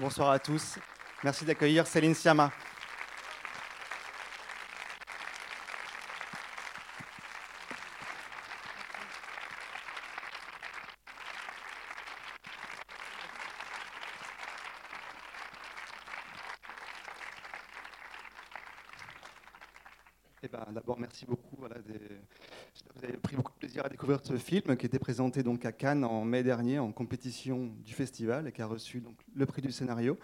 Bonsoir à tous. Merci d'accueillir Céline Siama. Eh ben, D'abord, merci beaucoup. Voilà, des... Vous avez pris ce film qui était présenté donc à Cannes en mai dernier en compétition du festival et qui a reçu donc, le prix du scénario.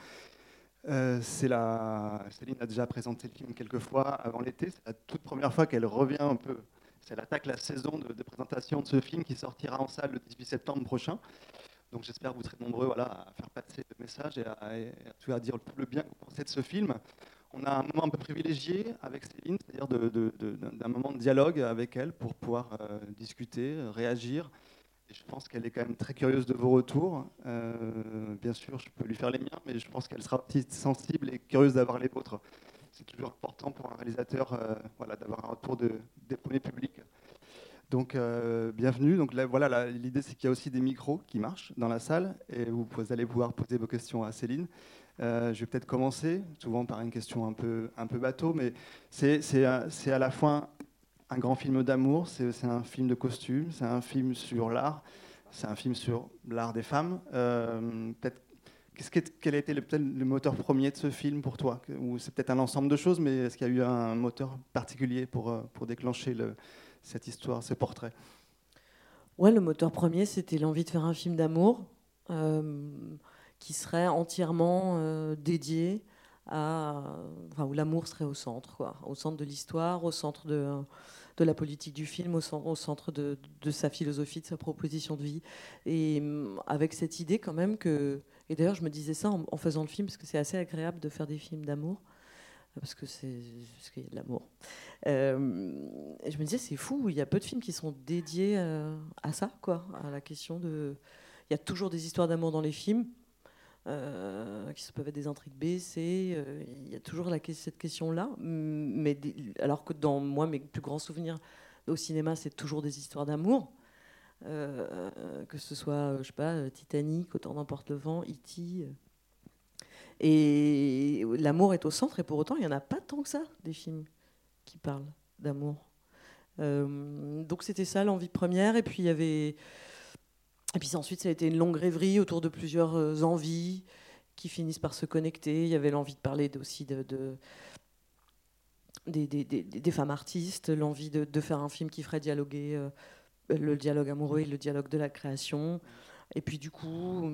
Euh, la... Céline a déjà présenté le film quelques fois avant l'été. C'est la toute première fois qu'elle revient un peu. Elle attaque la saison de, présentation de ce film qui sortira en salle le 18 septembre prochain. Donc j'espère que vous serez nombreux voilà, à faire passer le message et à, à, à, dire le bien que vous pensez de ce film on a un moment un peu privilégié avec Céline, c'est-à-dire d'un moment de dialogue avec elle pour pouvoir euh, discuter, réagir. Et je pense qu'elle est quand même très curieuse de vos retours. Euh, bien sûr, je peux lui faire les miens, mais je pense qu'elle sera aussi sensible et curieuse d'avoir les vôtres. C'est toujours important pour un réalisateur euh, d'avoir un retour de, des premiers publics. Donc, euh, bienvenue. Donc, là, voilà, l'idée, c'est qu'il y a aussi des micros qui marchent dans la salle et vous allez pouvoir poser vos questions à Céline. Euh, je vais peut-être commencer, souvent par une question un peu, bateau, mais c'est à la fois un grand film d'amour, c'est un film de costume, c'est un film sur l'art, c'est un film sur l'art des femmes. Euh, peut-être quel a été le, le, moteur premier de ce film pour toi? Ou c'est peut-être un ensemble de choses, mais est-ce qu'il y a eu un moteur particulier pour, euh, déclencher le, cette histoire, ce portrait? Ouais, le moteur premier, c'était l'envie de faire un film d'amour. Euh, qui serait entièrement euh, dédié à, où l'amour serait au centre, au centre de l'histoire, au centre de, la politique du film, au centre, de, sa philosophie, de sa proposition de vie. Et mm, avec cette idée quand même que, et d'ailleurs je me disais ça en, faisant le film, parce que c'est assez agréable de faire des films d'amour, parce que c'est qu'il y a de l'amour. Euh, et je me disais c'est fou, il y a peu de films qui sont dédiés euh, à ça, quoi, à la question de. Il y a toujours des histoires d'amour dans les films, euh, qui peuvent être des intrigues B, C. Euh, il y a toujours cette question-là. Mais alors que dans moi, mes plus grands souvenirs au cinéma, c'est toujours des histoires d'amour. Euh, que ce soit, je sais pas, Titanic, Autant n'importe le vent, E.T. Et l'amour est au centre, et pour autant, il n'y en a pas tant que ça, des films qui parlent d'amour. donc c'était ça l'envie première, et puis il y avait et puis ensuite, ça a été une longue rêverie autour de plusieurs euh, envies qui finissent par se connecter. Il y avait l'envie de parler aussi de, des, femmes artistes, l'envie de, faire un film qui ferait dialoguer euh, le dialogue amoureux et le dialogue de la création. Et puis du coup,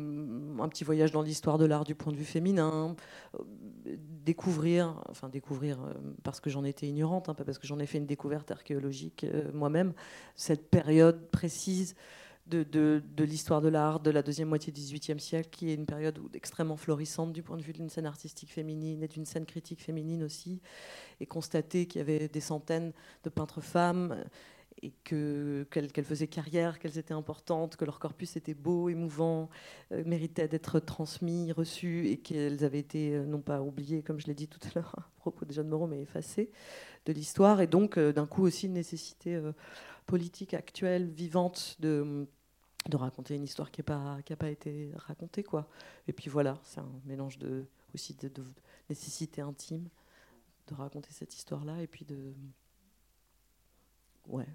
un petit voyage dans l'histoire de l'art du point de vue féminin, euh, découvrir, enfin découvrir parce que j'en étais ignorante, hein, pas parce que j'en ai fait une découverte archéologique moi-même, cette période précise de, l'histoire de l'art de la deuxième moitié du XVIIIe siècle, qui est une période extrêmement florissante du point de vue d'une scène artistique féminine et d'une scène critique féminine aussi, et constater qu'il y avait des centaines de peintres femmes et qu'elles qu faisaient carrière, qu'elles étaient importantes, que leur corpus était beau, émouvant, euh, méritait d'être transmis, reçu, et qu'elles avaient été, euh, non pas oubliées, comme je l'ai dit tout à l'heure à propos de Jeanne Moreau, mais effacées de l'histoire, et donc euh, d'un coup aussi une nécessité politique actuelle, vivante, de, de raconter une histoire qui n'a pas, pas été racontée. Quoi. Et puis voilà, c'est un mélange de, aussi de, nécessité intime de raconter cette histoire-là, et puis de... Ouais.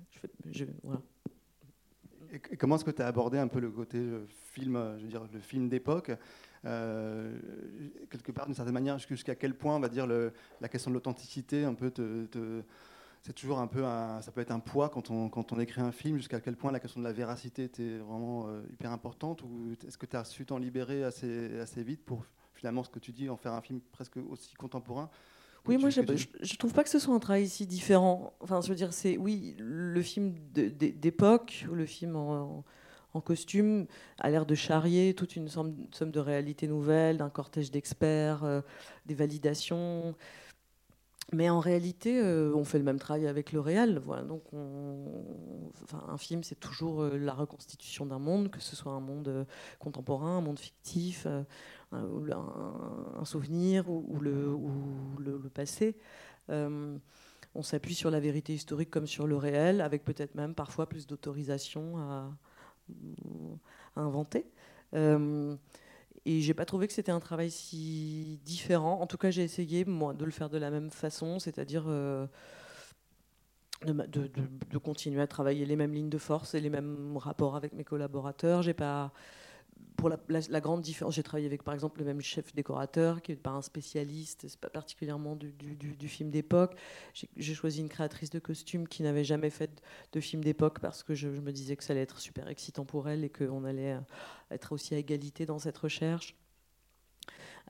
Et comment est-ce que tu as abordé un peu le côté le film, je veux dire, le film d'époque euh, quelque part d'une certaine manière jusqu'à quel point on va dire la question de l'authenticité un peu te c'est toujours un peu un, ça peut être un poids quand on, quand on écrit un film, jusqu'à quel point la question de la véracité était vraiment euh, hyper importante Ou est-ce que tu as su t'en libérer assez, assez vite pour finalement ce que tu dis, en faire un film presque aussi contemporain? Oui, moi je, je, trouve pas que ce soit un travail si différent. Enfin, je veux dire, c'est oui, le film d'époque, le film en, en costume a l'air de charrier toute une somme, somme de réalités nouvelles, d'un cortège d'experts, euh, des validations. Mais en réalité, euh, on fait le même travail avec le réel. Voilà. Donc, un film, c'est toujours euh, la reconstitution d'un monde, que ce soit un monde euh, contemporain, un monde fictif, un, souvenir ou, le, passé. on s'appuie sur la vérité historique comme sur le réel, avec peut-être même parfois plus d'autorisation à, inventer. Et j'ai pas trouvé que c'était un travail si différent. En tout cas, j'ai essayé, moi, de le faire de la même façon, c'est-à-dire euh, de, continuer à travailler les mêmes lignes de force et les mêmes rapports avec mes collaborateurs. Pour la, grande différence, j'ai travaillé avec par exemple le même chef décorateur qui n'est pas un spécialiste, c'est pas particulièrement du, du, du film d'époque. J'ai choisi une créatrice de costumes qui n'avait jamais fait de film d'époque parce que je, me disais que ça allait être super excitant pour elle et qu'on allait euh, être aussi à égalité dans cette recherche.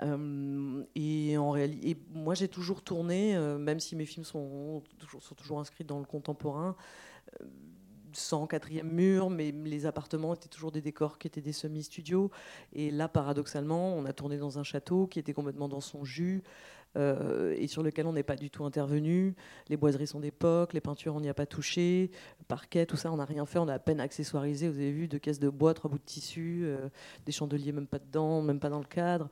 Euh, et en réalité, moi j'ai toujours tourné, euh, même si mes films sont toujours inscrits dans le contemporain. Sans quatrième mur, mais les appartements étaient toujours des décors qui étaient des semi-studios. Et là, paradoxalement, on a tourné dans un château qui était complètement dans son jus. Euh, et sur lequel on n'est pas du tout intervenu. Les boiseries sont d'époque, les peintures on n'y a pas touché, parquet, tout ça on n'a rien fait, on a à peine accessoirisé, vous avez vu, deux caisses de bois, trois bouts de tissu, euh, des chandeliers même pas dedans, même pas dans le cadre.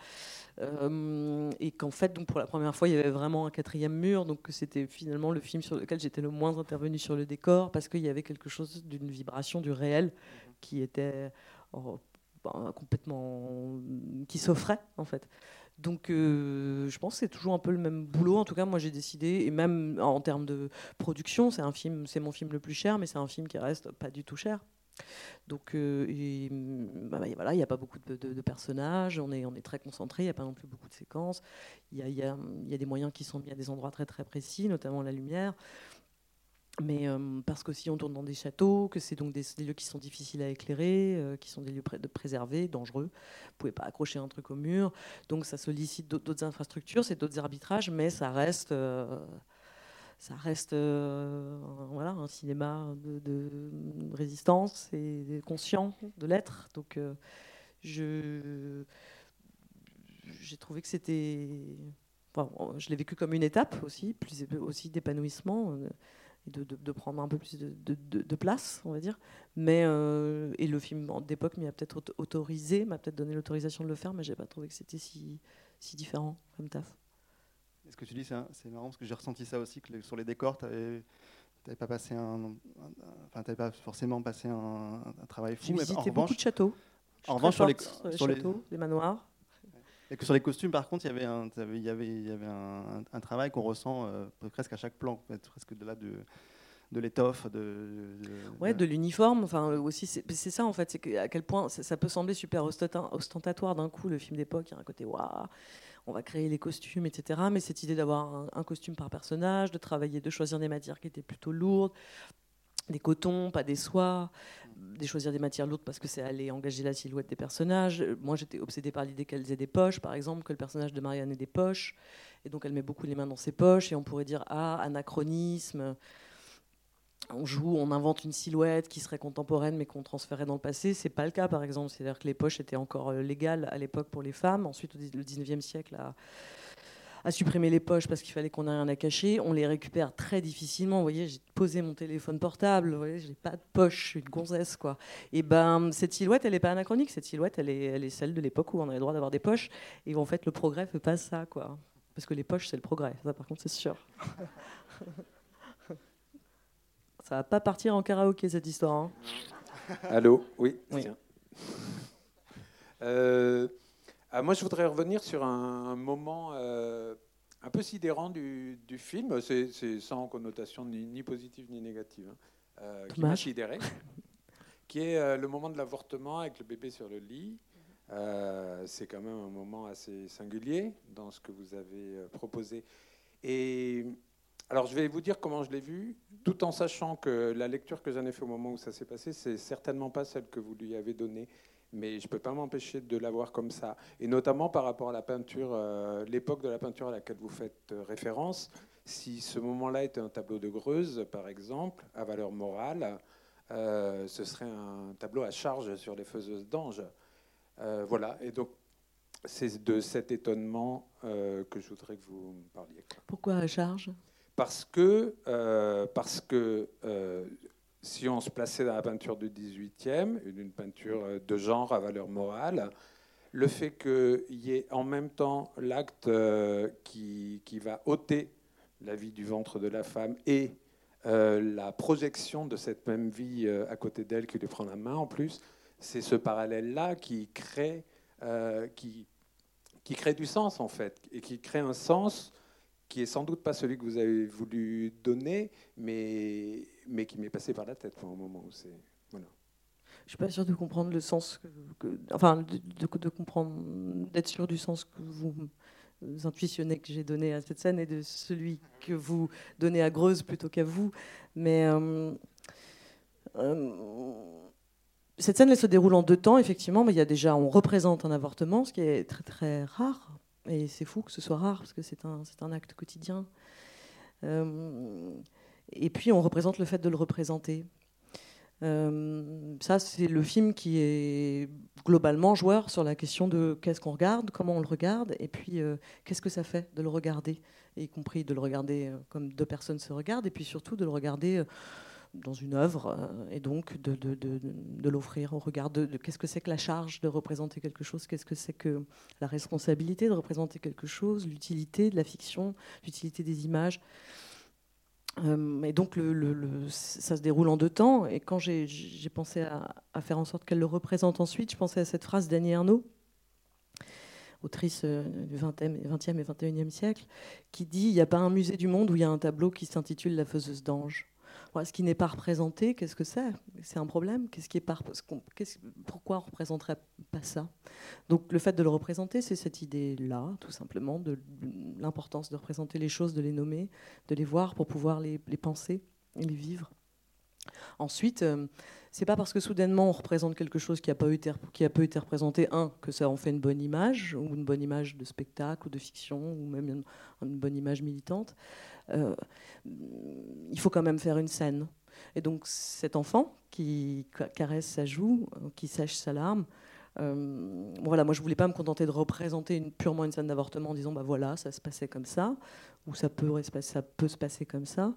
Euh, et qu'en fait, donc pour la première fois, il y avait vraiment un quatrième mur, donc c'était finalement le film sur lequel j'étais le moins intervenu sur le décor, parce qu'il y avait quelque chose d'une vibration du réel qui était oh, ben, complètement qui s'offrait en fait. Donc euh, je pense que c'est toujours un peu le même boulot. En tout cas, moi j'ai décidé, et même en termes de production, c'est un film, c'est mon film le plus cher, mais c'est un film qui reste pas du tout cher. Donc euh, bah, bah, voilà, il n'y a pas beaucoup de, personnages, on est, on est très concentré, il n'y a pas non plus beaucoup de séquences. Il y a, y, a, y a, des moyens qui sont mis à des endroits très très précis, notamment la lumière mais euh, parce qu'aussi on tourne dans des châteaux, que c'est donc des, lieux qui sont difficiles à éclairer, euh, qui sont des lieux de préservés, dangereux. Vous pouvez pas accrocher un truc au mur, donc ça sollicite d'autres infrastructures, c'est d'autres arbitrages, mais ça reste, euh, ça reste, voilà, un cinéma de, résistance et conscient de l'être. Donc je, j'ai trouvé que c'était, je l'ai vécu comme une étape aussi, plus aussi d'épanouissement de, prendre un peu plus de, place, on va dire. Mais, euh, et le film d'époque m'a peut-être autorisé, m'a peut-être donné l'autorisation de le faire, mais j'ai pas trouvé que c'était si, si différent comme taf. Ce que tu dis, c'est marrant parce que j'ai ressenti ça aussi, que sur les décors, tu n'avais pas passé un, enfin, pas forcément passé un, travail fou. J'ai visité beaucoup de châteaux. En revanche, sur les, sur les châteaux, les manoirs. Et que sur les costumes, par contre, il y avait un, un, travail qu'on ressent euh, presque à chaque plan, presque de là de, l'étoffe, de, de l'uniforme. Enfin, aussi, c'est ça en fait, c'est à quel point ça, peut sembler super ostentatoire d'un coup le film d'époque. Il y a un côté waouh, on va créer les costumes, etc. Mais cette idée d'avoir un, costume par personnage, de travailler, de choisir des matières qui étaient plutôt lourdes, des cotons, pas des soies, de choisir des matières lourdes parce que c'est aller engager la silhouette des personnages. Moi, j'étais obsédée par l'idée qu'elles aient des poches, par exemple, que le personnage de Marianne ait des poches. Et donc, elle met beaucoup les mains dans ses poches. Et on pourrait dire, ah, anachronisme. On joue, on invente une silhouette qui serait contemporaine mais qu'on transférait dans le passé. C'est pas le cas, par exemple. C'est-à-dire que les poches étaient encore euh, légales à l'époque pour les femmes. Ensuite, au 19e siècle, à supprimer les poches parce qu'il fallait qu'on ait rien à cacher. On les récupère très difficilement. Vous voyez, j'ai posé mon téléphone portable. Vous voyez, j'ai pas de poche, je suis une gonzesse, quoi. Et ben, cette silhouette, elle n'est pas anachronique. Cette silhouette, elle est, elle est celle de l'époque où on avait le droit d'avoir des poches. Et en fait, le progrès fait pas ça, quoi. Parce que les poches, c'est le progrès. Ça, par contre, c'est sûr. ça va pas partir en karaoké cette histoire. Hein. Allô, oui. oui. Euh, moi, je voudrais revenir sur un, moment euh, un peu sidérant du, film. C'est sans connotation ni, positive ni négative, hein, euh, qui m'a sidéré, qui est euh, le moment de l'avortement avec le bébé sur le lit. C'est quand même un moment assez singulier dans ce que vous avez proposé. Et alors, je vais vous dire comment je l'ai vu, tout en sachant que la lecture que j'en ai fait au moment où ça s'est passé, c'est certainement pas celle que vous lui avez donnée mais je ne peux pas m'empêcher de l'avoir comme ça. Et notamment par rapport à la peinture, euh, l'époque de la peinture à laquelle vous faites euh, référence. Si ce moment-là était un tableau de Greuze, par exemple, à valeur morale, euh, ce serait un tableau à charge sur les faiseuses d'anges. voilà, et donc c'est de cet étonnement que je voudrais que vous me parliez. Pourquoi à charge? Parce que, parce que si on se plaçait dans la peinture du 18e, une peinture euh, de genre à valeur morale, le fait qu'il y ait en même temps l'acte euh, qui, qui, va ôter la vie du ventre de la femme et euh, la projection de cette même vie à côté d'elle qui lui prend la main en plus, c'est ce parallèle-là qui qui, qui crée du sens en fait, et qui crée un sens qui est sans doute pas celui que vous avez voulu donner, mais, mais qui m'est passé par la tête pour un moment où. Voilà. Je suis pas sûre de comprendre le sens, enfin, de, comprendre, d'être sûr du sens que vous, intuitionnez que j'ai donné à cette scène et de celui que vous donnez à Greuze plutôt qu'à vous. Mais euh, euh, cette scène, se déroule en deux temps, effectivement. Mais il y a déjà, on représente un avortement, ce qui est très très rare et c'est fou que ce soit rare, parce que c'est un, un, acte quotidien. Euh, et puis on représente le fait de le représenter. Euh, ça, c'est le film qui est globalement joueur sur la question de qu'est-ce qu'on regarde, comment on le regarde, et puis euh, qu'est-ce que ça fait de le regarder, y compris de le regarder comme deux personnes se regardent, et puis surtout de le regarder dans une œuvre euh, et donc de, l'offrir au regard de, qu'est-ce que c'est que la charge de représenter quelque chose, qu'est-ce que c'est que la responsabilité de représenter quelque chose, l'utilité de la fiction, l'utilité des images. Euh, et donc ça se déroule en deux temps. Et quand j'ai, pensé à, faire en sorte qu'elle le représente ensuite, je pensais à cette phrase d'Annie Ernaux, autrice euh, du 20e, 20e et 21e siècle, qui dit Il n'y a pas un musée du monde où il y a un tableau qui s'intitule La faiseuse d'ange ce qui n'est pas représenté, qu'est-ce que c'est? C'est un problème? Pourquoi on représenterait pas ça? Donc le fait de le représenter, c'est cette idée-là, tout simplement, de l'importance de représenter les choses, de les nommer, de les voir pour pouvoir les, penser et les vivre. Ensuite, euh, c'est pas parce que soudainement on représente quelque chose qui a, pas été, qui a peu été représenté, un, que ça en fait une bonne image, ou une bonne image de spectacle, ou de fiction, ou même une, bonne image militante. Euh, il faut quand même faire une scène. Et donc cet enfant qui caresse sa joue, euh, qui sèche sa larme, voilà, moi je voulais pas me contenter de représenter une, purement une scène d'avortement en disant bah voilà ça se passait comme ça ou ça peut se passer comme ça.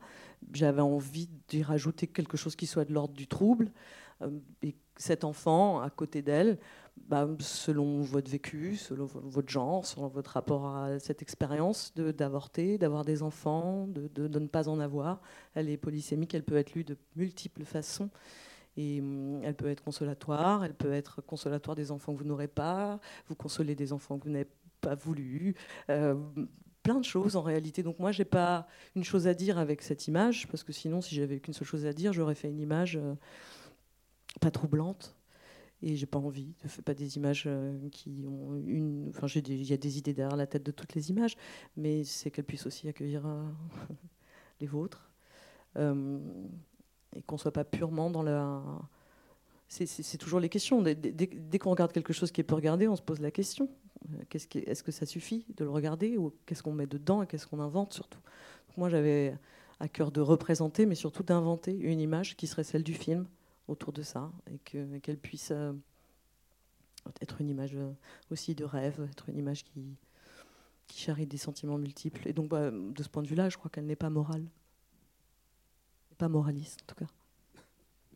J'avais envie d'y rajouter quelque chose qui soit de l'ordre du trouble et cet enfant à côté d'elle bah, selon votre vécu, selon votre genre, selon votre rapport à cette expérience d'avorter, d'avoir des enfants, de, de, ne pas en avoir. Elle est polysémique, elle peut être lue de multiples façons. Et hum, elle peut être consolatoire, elle peut être consolatoire des enfants que vous n'aurez pas, vous consoler des enfants que vous n'avez pas voulu. Euh, plein de choses en réalité. Donc moi, j'ai pas une chose à dire avec cette image, parce que sinon, si j'avais qu'une seule chose à dire, j'aurais fait une image euh, pas troublante, et j'ai pas envie. Je fais pas des images euh, qui ont une. Enfin, il y a des idées derrière la tête de toutes les images, mais c'est qu'elles puissent aussi accueillir euh, les vôtres et qu'on soit pas purement dans la. C'est toujours les questions. Dès, dès, qu'on regarde quelque chose qui est peu regardé, on se pose la question est-ce que, ça suffit de le regarder ou qu'est-ce qu'on met dedans et qu'est-ce qu'on invente surtout? Moi, j'avais à cœur de représenter, mais surtout d'inventer une image qui serait celle du film autour de ça et qu'elle puisse euh, être une image euh, aussi de rêve, être une image qui, qui charrie des sentiments multiples. Et donc, bah, de ce point de vue-là, je crois qu'elle n'est pas morale. Pas moraliste, en tout cas.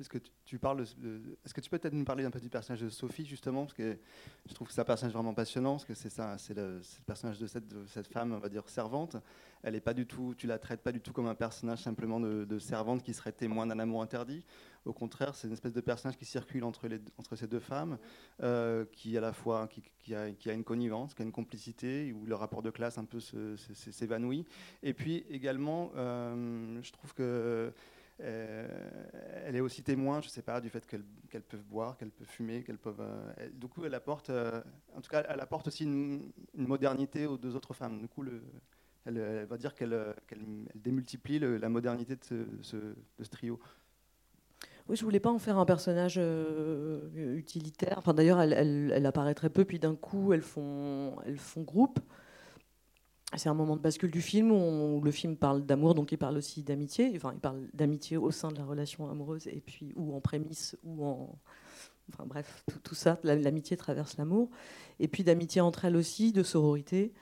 Est-ce que tu, peux peut-être nous parler un peu du personnage de Sophie justement parce que je trouve que c'est un personnage vraiment passionnant parce que c'est ça, c'est le, personnage de cette, cette, femme, on va dire servante. Elle est pas du tout, tu la traites pas du tout comme un personnage simplement de, servante qui serait témoin d'un amour interdit. Au contraire, c'est une espèce de personnage qui circule entre, les, entre ces deux femmes, euh, qui à la fois qui, a, qui, a, une connivence, qui a une complicité, où le rapport de classe un peu s'évanouit. Et puis également, euh, je trouve que euh, elle est aussi témoin, je ne sais pas, du fait qu'elles peuvent boire, qu'elles peuvent fumer, qu'elles peuvent. Euh, du coup, elle apporte, euh, en tout cas, elle apporte aussi une, modernité aux deux autres femmes. Du coup, le, elle, va dire qu'elle démultiplie la modernité de ce, trio. Oui, je voulais pas en faire un personnage utilitaire. Enfin, d'ailleurs, elle, apparaît très peu, puis d'un coup, elles font groupe c'est un moment de bascule du film où, le film parle d'amour, donc il parle aussi d'amitié. Enfin, il parle d'amitié au sein de la relation amoureuse, et puis ou en prémisse, ou en. Enfin bref, tout, ça, l'amitié traverse l'amour. Et puis d'amitié entre elles aussi, de sororité.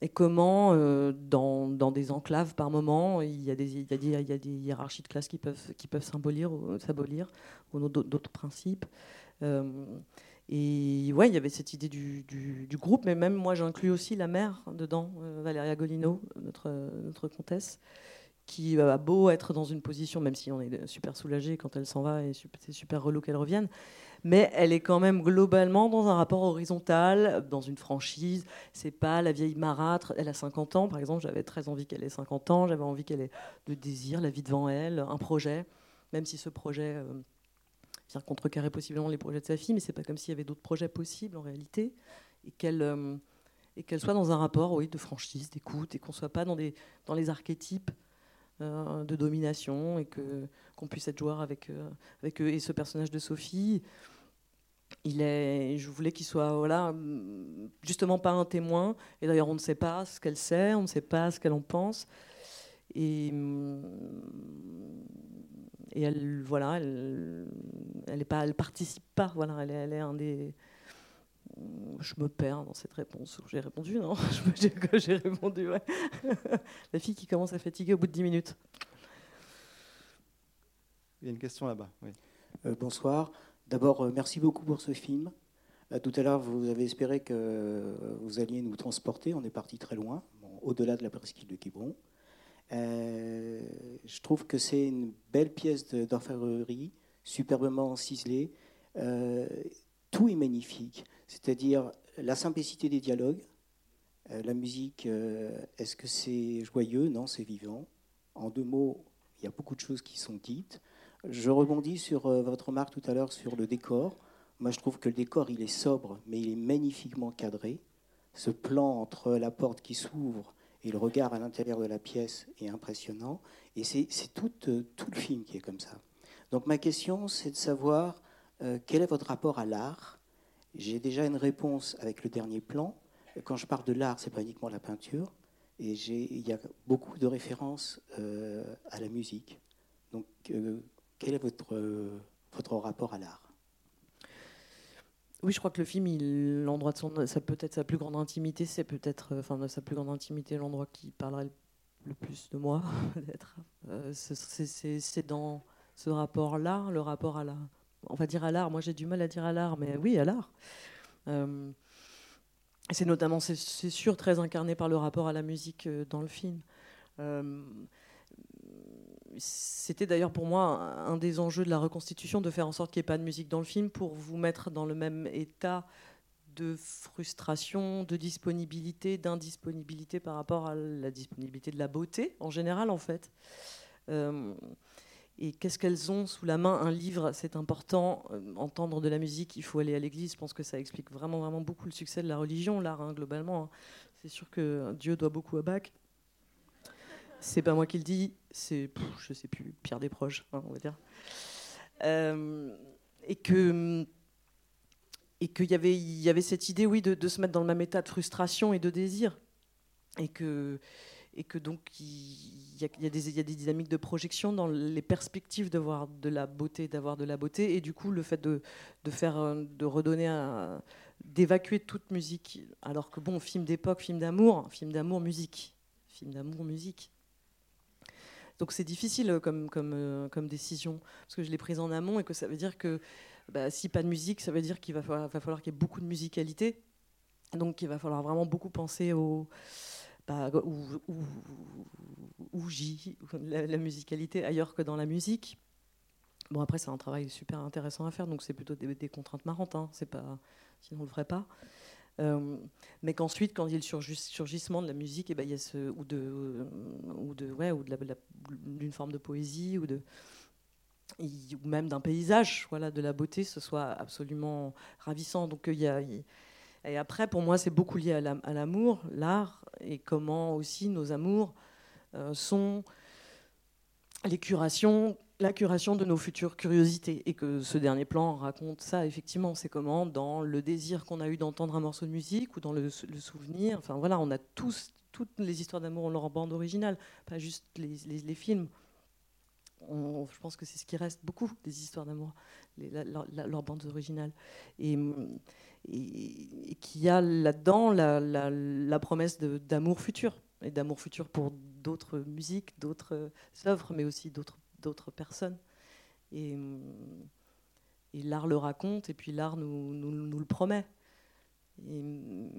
Et comment, euh, dans, dans, des enclaves par moment, il y, a des, il, y a des, il y a des hiérarchies de classe qui peuvent, qui peuvent s'abolir, ou d'autres principes. Euh, et ouais, il y avait cette idée du, groupe, mais même moi j'inclus aussi la mère dedans, euh, Valéria Golino, notre, notre comtesse, qui a beau être dans une position, même si on est super soulagé quand elle s'en va et c'est super relou qu'elle revienne, mais elle est quand même globalement dans un rapport horizontal, dans une franchise. C'est pas la vieille marâtre. Elle a 50 ans, par exemple. J'avais très envie qu'elle ait 50 ans. J'avais envie qu'elle ait le désir, la vie devant elle, un projet, même si ce projet euh, contrecarrer possiblement les projets de sa fille, mais c'est pas comme s'il y avait d'autres projets possibles en réalité, et qu'elle euh, et qu'elle soit dans un rapport, oui, de franchise, d'écoute, et qu'on soit pas dans des dans les archétypes euh, de domination et que qu'on puisse être joueur avec euh, avec eux. Et ce personnage de Sophie, il est, je voulais qu'il soit voilà, justement pas un témoin. Et d'ailleurs, on ne sait pas ce qu'elle sait, on ne sait pas ce qu'elle en pense. Et, et elle, voilà, elle, elle est pas, elle participe pas. Voilà, elle est, elle est un des je me perds dans cette réponse. J'ai répondu, non J'ai répondu, ouais. La fille qui commence à fatiguer au bout de 10 minutes. Il y a une question là-bas. Oui. Euh, bonsoir. D'abord, euh, merci beaucoup pour ce film. Euh, tout à l'heure, vous avez espéré que vous alliez nous transporter. On est parti très loin, au-delà de la presqu'île de Quiberon. Je trouve que c'est une belle pièce d'orfèvrerie, superbement ciselée. tout est magnifique c'est-à-dire la simplicité des dialogues. Euh, la musique, euh, est-ce que c'est joyeux? Non, c'est vivant. En deux mots, il y a beaucoup de choses qui sont dites. Je rebondis sur euh, votre remarque tout à l'heure sur le décor. Moi, je trouve que le décor, il est sobre, mais il est magnifiquement cadré. Ce plan entre la porte qui s'ouvre et le regard à l'intérieur de la pièce est impressionnant. Et c'est tout, tout, le film qui est comme ça. Donc ma question, c'est de savoir quel est votre rapport à l'art? J'ai déjà une réponse avec le dernier plan. Quand je parle de l'art, c'est pas uniquement la peinture. Et il y a beaucoup de références euh, à la musique. Donc, euh, quel est votre rapport à l'art? Oui, je crois que le film, l'endroit de son, ça peut être sa plus grande intimité, c'est peut-être, enfin, sa plus grande intimité, l'endroit qui parlerait le plus de moi, peut-être. Euh, c'est dans ce rapport-là, le rapport à la, on va dire à l'art. Moi, j'ai du mal à dire à l'art, mais oui, à l'art. Euh, c'est notamment, c'est sûr, très incarné par le rapport à la musique euh, dans le film. Euh, c'était d'ailleurs pour moi un des enjeux de la reconstitution de faire en sorte qu'il n'y ait pas de musique dans le film pour vous mettre dans le même état de frustration, de disponibilité, d'indisponibilité par rapport à la disponibilité de la beauté en général en fait et qu'est-ce qu'elles ont sous la main? Un livre, c'est important. Euh, entendre de la musique, il faut aller à l'église. Je pense que ça explique vraiment, vraiment beaucoup le succès de la religion, l'art, hein, globalement. Hein. C'est sûr que Dieu doit beaucoup à Bach. C'est pas moi qui le dis, c'est, je sais plus, Pierre Desproges, hein, on va dire. Euh, et que et qu'il y avait, y avait cette idée, oui, de, de, se mettre dans le même état de frustration et de désir. Et que, et que donc il y, a, des, dynamiques de projection dans les perspectives de voir de la beauté, d'avoir de la beauté, et du coup le fait de, faire, euh, de redonner, d'évacuer toute musique, alors que bon, film d'époque, film d'amour, film d'amour, musique, film d'amour, musique. Donc c'est difficile euh, euh, comme décision, parce que je l'ai prise en amont et que ça veut dire que bah, si pas de musique, ça veut dire qu'il va falloir, qu'il y ait beaucoup de musicalité. Donc il va falloir vraiment beaucoup penser au, bah, ou, la, musicalité ailleurs que dans la musique. Bon, après, c'est un travail super intéressant à faire, donc c'est plutôt des, contraintes marrantes, hein, c'est pas, sinon on ne le ferait pas. Euh, mais qu'ensuite, quand il y a le surgissement de la musique, et eh ben, il y a ou de, ou de, ouais, ou d'une forme de poésie, ou de, ou même d'un paysage, voilà, de la beauté, ce soit absolument ravissant. Donc il y a, et après, pour moi, c'est beaucoup lié à l'amour, l'art, et comment aussi nos amours euh, sont les curations, la curation de nos futures curiosités. Et que ce dernier plan raconte ça, effectivement. C'est comment, dans le désir qu'on a eu d'entendre un morceau de musique ou dans le, souvenir, enfin voilà, on a tous, toutes les histoires d'amour en leur bande originale, pas juste les, films. je pense que c'est ce qui reste beaucoup des histoires d'amour, leurs bandes originales. Et, et, qui a là-dedans la, promesse d'amour futur, et d'amour futur pour d'autres musiques, d'autres œuvres, mais aussi d'autres personnes. Et, l'art le raconte, et puis l'art nous, nous, le promet. mais,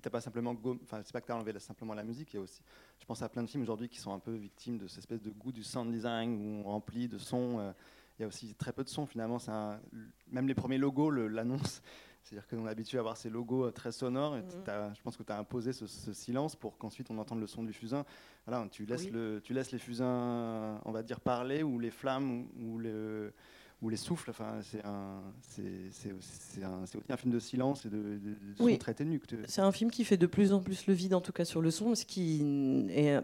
t'as pas simplement, enfin c'est pas que t'as enlevé simplement la musique, il y a aussi, je pense à plein de films aujourd'hui qui sont un peu victimes de cette espèce de goût du sound design où on remplit de sons. Euh, il y a aussi très peu de sons finalement. Un, même les premiers logos l'annoncent. C'est-à-dire qu'on est habitué à avoir ces logos euh, très sonores. Et mhm. je pense que tu as imposé ce, silence pour qu'ensuite on entende le son du fusain. Voilà, tu laisses, le, tu laisses les fusains, on va dire, parler, ou les flammes, ou, ou le, ou les souffles. Enfin, c'est un, aussi un film de silence et de, de, son très ténu. C'est un film qui fait de plus en plus le vide, en tout cas sur le son, ce qui est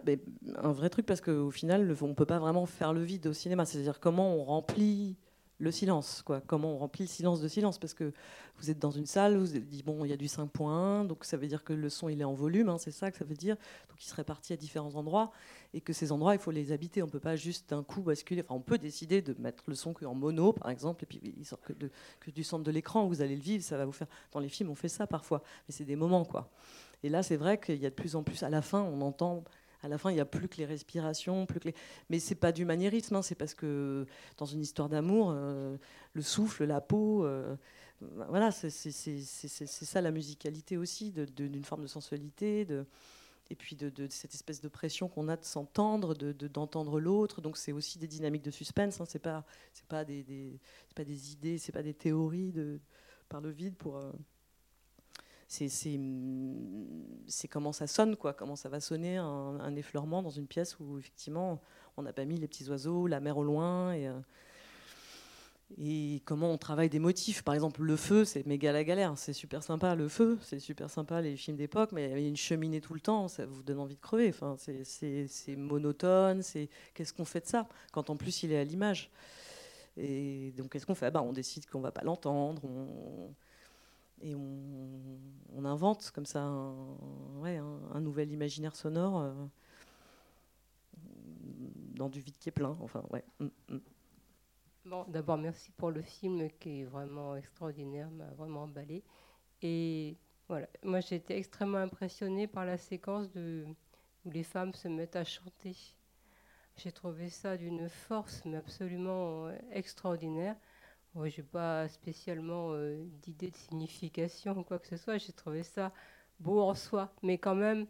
un vrai truc parce qu'au final, on ne peut pas vraiment faire le vide au cinéma. C'est-à-dire comment on remplit le silence, quoi. Comment on remplit le silence de silence Parce que vous êtes dans une salle, vous êtes dit bon, il y a du 5.1, donc ça veut dire que le son il est en volume, hein, c'est ça que ça veut dire. Donc il se répartit à différents endroits et que ces endroits il faut les habiter. On peut pas juste d'un coup basculer. Enfin, on peut décider de mettre le son en mono, par exemple, et puis il sort que, que du centre de l'écran. Vous allez le vivre, ça va vous faire. Dans les films, on fait ça parfois, mais c'est des moments, quoi. Et là, c'est vrai qu'il y a de plus en plus. À la fin, on entend à la fin, il n'y a plus que les respirations, plus que les... mais c'est pas du maniérisme, hein, c'est parce que dans une histoire d'amour, euh, le souffle, la peau, euh, voilà, c'est ça la musicalité aussi, d'une forme de sensualité, et puis de, cette espèce de pression qu'on a de s'entendre, d'entendre l'autre. Donc c'est aussi des dynamiques de suspense. Hein, c'est pas, pas des, des pas des idées, c'est pas des théories par le vide pour. Euh, c'est comment ça sonne, quoi, comment ça va sonner un, effleurement dans une pièce où effectivement on n'a pas mis les petits oiseaux, la mer au loin et, euh, et comment on travaille des motifs. Par exemple, le feu, c'est méga la galère, c'est super sympa. Le feu, c'est super sympa les films d'époque, mais il y avait une cheminée tout le temps, ça vous donne envie de crever. Enfin, c'est monotone, c'est qu'est-ce qu'on fait de ça quand en plus il est à l'image. Et donc qu'est-ce qu'on fait? Bah, On décide qu'on va pas l'entendre. Et on, invente comme ça un, nouvel imaginaire sonore euh, dans du vide qui est plein. Enfin, ouais. Mm, mm. Bon, d'abord, merci pour le film qui est vraiment extraordinaire, m'a vraiment emballé. Et voilà, moi j'ai été extrêmement impressionnée par la séquence où les femmes se mettent à chanter. J'ai trouvé ça d'une force, mais absolument euh, extraordinaire. Moi, je n'ai pas spécialement euh, d'idée de signification ou quoi que ce soit. J'ai trouvé ça beau en soi. Mais quand même,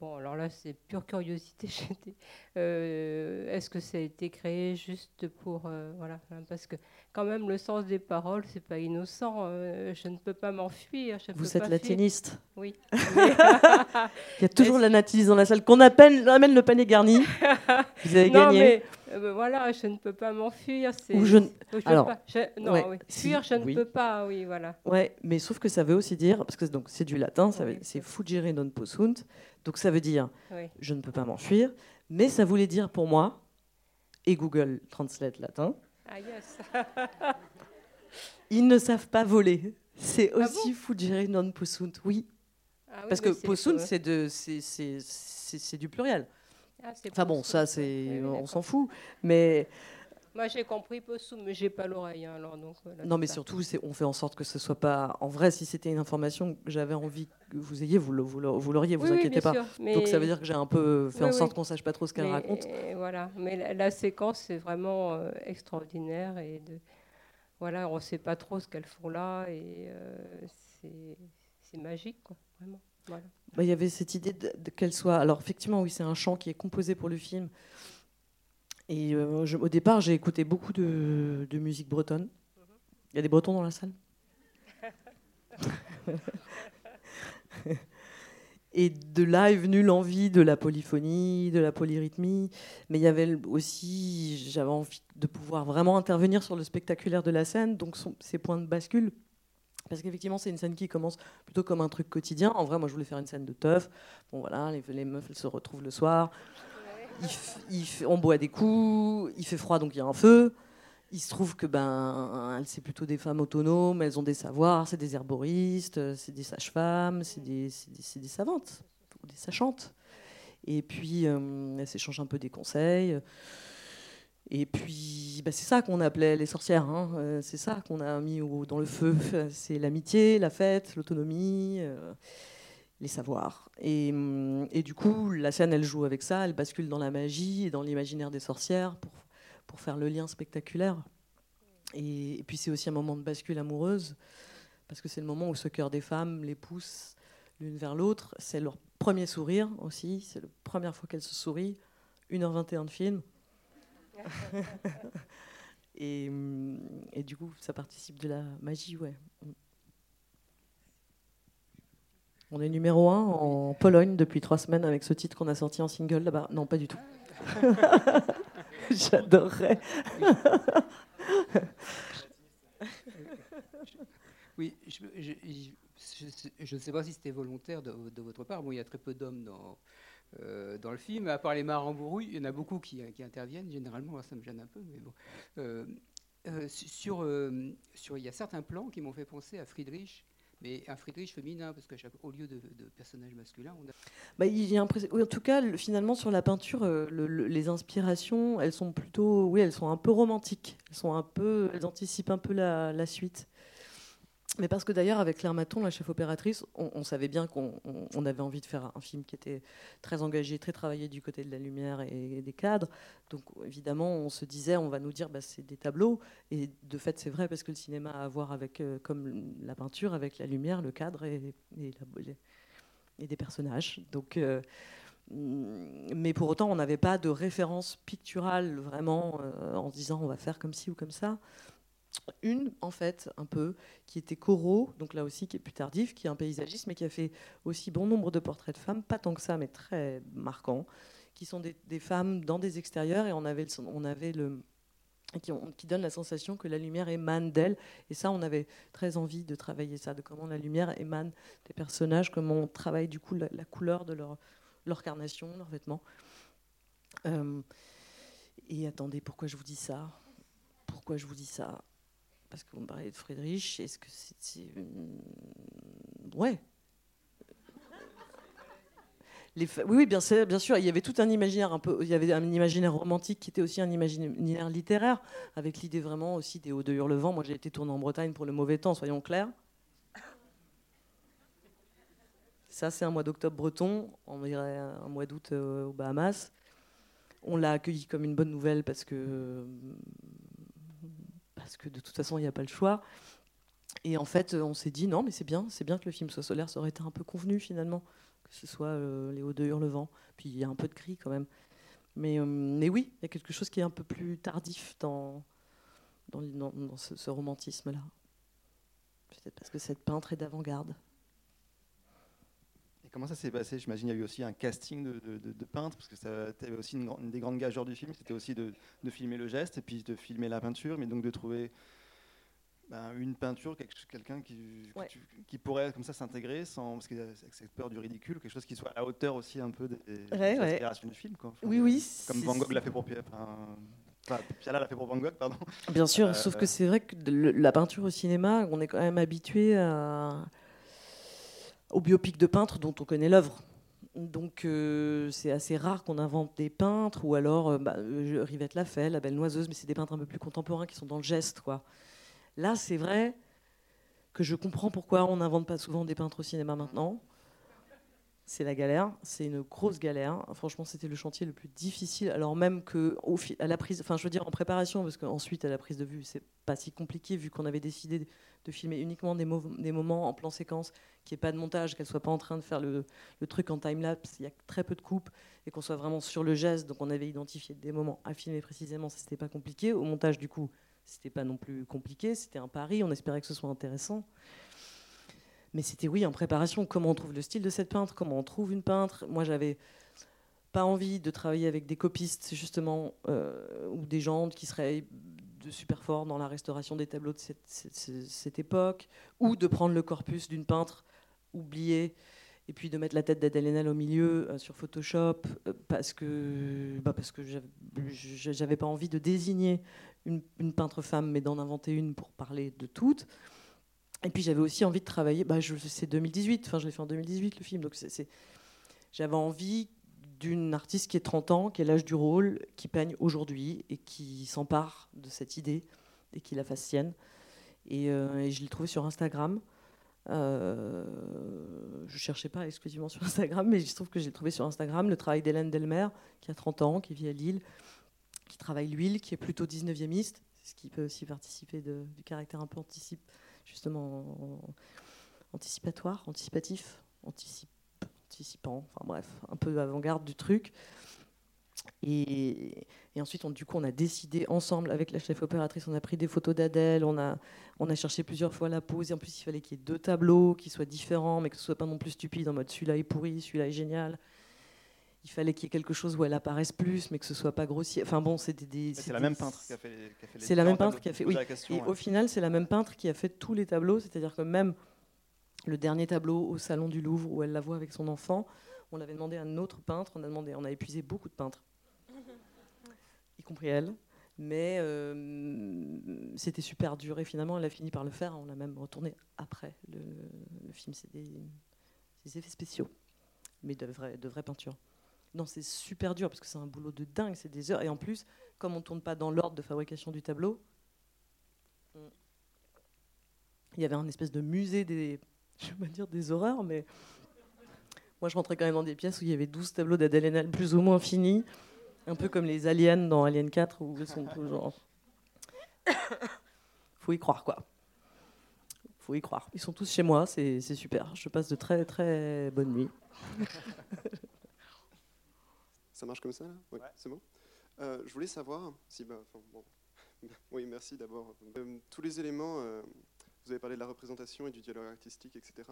Bon, alors là, c'est pure curiosité. Euh, Est-ce que ça a été créé juste pour. Euh, voilà, hein, parce que quand même, le sens des paroles, c'est pas innocent. Je ne peux pas m'enfuir. Vous êtes latiniste Oui. Il y a toujours la natiniste dans la salle qu'on appelle, amène le panier garni. Vous avez non, gagné. Mais, ben voilà, je ne peux pas m'enfuir. Ou je... alors, non, oui. fuir, je ne peux pas. Oui, voilà. Ouais, mais sauf que ça veut aussi dire, parce que donc c'est du latin, c'est fugere non possunt. Donc ça veut dire je ne peux pas m'enfuir, mais ça voulait dire pour moi, et Google Translate latin, ah, yes. ils ne savent pas voler. C'est ah aussi fugere non possunt, oui. Ah Parce que possunt, c'est du pluriel. Ah, enfin bon, ça, c'est, on s'en fout. Mais moi, j'ai compris possum, mais j'ai pas l'oreille. Hein, alors donc, euh, non, mais surtout, on fait en sorte que ce soit pas. En vrai, si c'était une information que j'avais envie que vous ayez, vous, l'auriez, vous, vous inquiétez pas. Donc ça veut dire que j'ai un peu fait en sorte qu'on sache pas trop ce qu'elle raconte. Voilà, mais la, séquence c'est vraiment euh, extraordinaire et de, voilà, on sait pas trop ce qu'elles font là et euh, c'est magique, quoi, vraiment. Voilà. Bah, y avait cette idée qu'elle soit. Alors effectivement, oui, c'est un chant qui est composé pour le film. Et euh, au départ, j'ai écouté beaucoup de, musique bretonne. Il y a des Bretons dans la salle? Et de là est venue l'envie de la polyphonie, de la polyrythmie. Mais il y avait aussi, j'avais envie de pouvoir vraiment intervenir sur le spectaculaire de la scène, donc ces points de bascule. Parce qu'effectivement, c'est une scène qui commence plutôt comme un truc quotidien. En vrai, moi, je voulais faire une scène de teuf. Bon, voilà, les, meufs, elles se retrouvent le soir on boit des coups, il fait froid donc il y a un feu. Il se trouve que ben, c'est plutôt des femmes autonomes, elles ont des savoirs, c'est des herboristes, c'est des sages-femmes, c'est des, des, savantes, ou des sachantes. Et puis, euh, elles s'échangent un peu des conseils. Et puis, ben, c'est ça qu'on appelait les sorcières. Hein. Euh, c'est ça qu'on a mis dans le feu. C'est l'amitié, la fête, l'autonomie. Euh, les savoirs. Hum, et, du coup, la scène, elle joue avec ça, elle bascule dans la magie et dans l'imaginaire des sorcières pour, pour faire le lien spectaculaire. Et, puis c'est aussi un moment de bascule amoureuse, parce que c'est le moment où ce cœur des femmes les pousse l'une vers l'autre. C'est leur premier sourire aussi. C'est la première fois qu'elles se sourient. 1h21 de film. et, et, du coup, ça participe de la magie, ouais. On est numéro un en Pologne depuis trois semaines avec ce titre qu'on a sorti en single là-bas. Non, pas du tout. J'adorerais. oui, je ne sais pas si c'était volontaire de, votre part. Bon, il y a très peu d'hommes dans, euh, dans le film. À part les marins il y en a beaucoup qui, interviennent. Généralement, ça me gêne un peu. Mais bon. Euh, euh, sur, sur, il y a certains plans qui m'ont fait penser à Friedrich mais un Friedrich féminin, parce qu'au lieu de, de personnages masculins, on a... Bah, il y en tout cas, finalement, sur la peinture, les inspirations, elles sont plutôt, oui, elles sont un peu romantiques. Elles sont un peu, elles anticipent un peu la suite. Mais parce que d'ailleurs, avec Claire Maton, la chef opératrice, on, savait bien qu'on avait envie de faire un film qui était très engagé, très travaillé du côté de la lumière et, des cadres. Donc évidemment, on se disait, on va nous dire, bah, c'est des tableaux. Et de fait, c'est vrai parce que le cinéma a à voir avec, euh, comme la peinture, avec la lumière, le cadre et, des personnages. Donc, euh, mais pour autant, on n'avait pas de référence picturale vraiment euh, en disant, on va faire comme ci ou comme ça une, en fait, un peu, qui était Corot, donc là aussi qui est plus tardif, qui est un paysagiste, mais qui a fait aussi bon nombre de portraits de femmes, pas tant que ça, mais très marquants, qui sont des, femmes dans des extérieurs, et on avait, on avait le, qui, qui, donne la sensation que la lumière émane d'elle. Et ça, on avait très envie de travailler ça, de comment la lumière émane des personnages, comment on travaille du coup la, couleur de leur, leur carnation, leurs vêtements. Euh, et attendez, pourquoi je vous dis ça? Pourquoi je vous dis ça? Parce que vous parlez de Friedrich, est-ce que c'est. Ouais. Les oui, bien, sûr, il y avait tout un imaginaire un peu, il y avait un imaginaire romantique qui était aussi un imaginaire littéraire, avec l'idée vraiment aussi des hauts de Hurlevent. Moi, j'ai été tourné en Bretagne pour le mauvais temps, soyons clairs. Ça, c'est un mois d'octobre breton, on dirait un mois d'août euh, aux Bahamas. On l'a accueilli comme une bonne nouvelle parce que parce que de toute façon, il n'y a pas le choix. Et en fait, on s'est dit non, mais c'est bien, c'est bien que le film soit solaire, ça aurait été un peu convenu finalement, que ce soit euh, Les Hauts de Hurlevent. Puis il y a un peu de gris quand même. Mais, euh, mais oui, il y a quelque chose qui est un peu plus tardif dans, dans, ce, romantisme-là. Peut-être parce que cette peintre est d'avant-garde. Comment ça s'est passé? J'imagine qu'il y a eu aussi un casting de, de, peintres, parce que c'était aussi une, des grandes gageurs du film, c'était aussi de, filmer le geste et puis de filmer la peinture, mais donc de trouver ben, une peinture, quelqu'un qui, qui, pourrait comme ça s'intégrer sans parce qu'il a cette peur du ridicule, quelque chose qui soit à la hauteur aussi un peu des, ouais, du film. Quoi. oui, oui. Comme Van Gogh l'a fait pour Pierre. Enfin, Piala l'a fait pour Van Gogh, pardon. Bien sûr, euh, sauf que c'est vrai que la peinture au cinéma, on est quand même habitué à au biopic de peintre dont on connaît l'œuvre. Donc euh, c'est assez rare qu'on invente des peintres, ou alors euh, bah, Rivette l'a La Belle Noiseuse, mais c'est des peintres un peu plus contemporains qui sont dans le geste. Quoi. Là, c'est vrai que je comprends pourquoi on n'invente pas souvent des peintres au cinéma maintenant. C'est la galère, c'est une grosse galère. Franchement, c'était le chantier le plus difficile. Alors même que à la prise, enfin, je veux dire en préparation, parce qu'ensuite à la prise de vue, c'est pas si compliqué vu qu'on avait décidé de filmer uniquement des, moments en plan séquence, qu'il n'y ait pas de montage, qu'elle soit pas en train de faire le, le truc en time lapse. Il y a très peu de coupes et qu'on soit vraiment sur le geste. Donc on avait identifié des moments à filmer précisément. Ça c'était pas compliqué. Au montage, du coup, c'était pas non plus compliqué. C'était un pari. On espérait que ce soit intéressant. Mais c'était oui en préparation. Comment on trouve le style de cette peintre? Comment on trouve une peintre? Moi, j'avais pas envie de travailler avec des copistes justement euh, ou des gens qui seraient de super forts dans la restauration des tableaux de cette, époque, ou de prendre le corpus d'une peintre oubliée et puis de mettre la tête d'Adèle Haenel au milieu euh, sur Photoshop euh, parce que bah parce que j'avais pas envie de désigner une, une, peintre femme mais d'en inventer une pour parler de toutes et puis j'avais aussi envie de travailler, bah, c'est 2018, enfin je l'ai fait en 2018 le film, donc j'avais envie d'une artiste qui est 30 ans, qui est l'âge du rôle, qui peigne aujourd'hui et qui s'empare de cette idée et qui la fasse sienne. Et, euh, je l'ai trouvé sur Instagram. Euh, je cherchais pas exclusivement sur Instagram, mais je trouve que j'ai trouvé sur Instagram le travail d'Hélène Delmer, qui a 30 ans, qui vit à Lille, qui travaille l'huile, qui est plutôt 19e, ce qui peut aussi participer du caractère un peu anticipé justement anticipatoire, anticipatif anticipant, enfin bref, un peu avant-garde du truc. Et, ensuite, on, du coup, on a décidé ensemble avec la chef opératrice, on a pris des photos d'Adèle, on a, on a cherché plusieurs fois la pose. Et en plus, il fallait qu'il y ait deux tableaux qui soient différents, mais que ce soit pas non plus stupide en mode celui-là est pourri, celui-là est génial. Il fallait qu'il y ait quelque chose où elle apparaisse plus, mais que ce soit pas grossier. Enfin bon, c'était des. C'est la même peintre qui a fait. Les, c'est la même peintre qui a fait. Oui. et au final, c'est la même peintre qui a fait tous les tableaux. C'est-à-dire que même le dernier tableau au salon du Louvre où elle la voit avec son enfant, on l'avait demandé à un autre peintre. On a demandé, on a épuisé beaucoup de peintres y compris elle. Mais euh, c'était super dur et finalement elle a fini par le faire. On l'a même retourné après le, film. C'est des, effets spéciaux, mais de vraies de vraie peinture. Non, c'est super dur parce que c'est un boulot de dingue, c'est des heures. Et en plus, comme on ne tourne pas dans l'ordre de fabrication du tableau, il y avait un espèce de musée des, je dire des horreurs, mais moi je rentrais quand même dans des pièces où il y avait 12 tableaux d'Adèle plus ou moins finis. Un peu comme les aliens dans Alien 4 où ils sont toujours. Faut y croire, quoi. Faut y croire. Ils sont tous chez moi, c'est super. Je passe de très très bonnes nuits. Ça marche comme ça Oui, c'est bon? Euh, je voulais savoir si. Bah, bon. oui, merci d'abord. Euh, tous les éléments, euh, vous avez parlé de la représentation et du dialogue artistique, etc.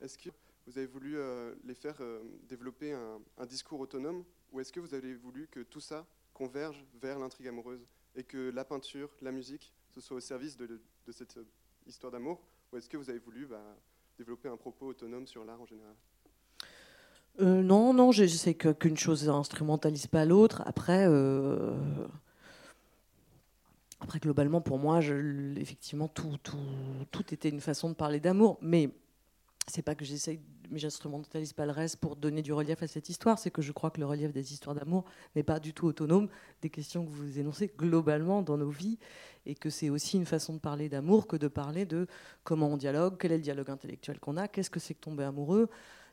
Est-ce que vous avez voulu les faire développer un, un discours autonome? Ou est-ce que vous avez voulu que tout ça converge vers l'intrigue amoureuse et que la peinture, la musique, ce soit au service de, cette histoire d'amour? Ou est-ce que vous avez voulu bah, développer un propos autonome sur l'art en général? Euh, non, non, je, sais qu'une chose instrumentalise pas l'autre. Après, euh, après, globalement, pour moi, effectivement, tout était une façon de parler d'amour. Mais c'est pas que j'essaye mais j'instrumentalise pas le reste pour donner du relief à cette histoire. C'est que je crois que le relief des histoires d'amour n'est pas du tout autonome des questions que vous énoncez globalement dans nos vies, et que c'est aussi une façon de parler d'amour que de parler de comment on dialogue, quel est le dialogue intellectuel qu'on a, qu'est-ce que c'est que tomber amoureux,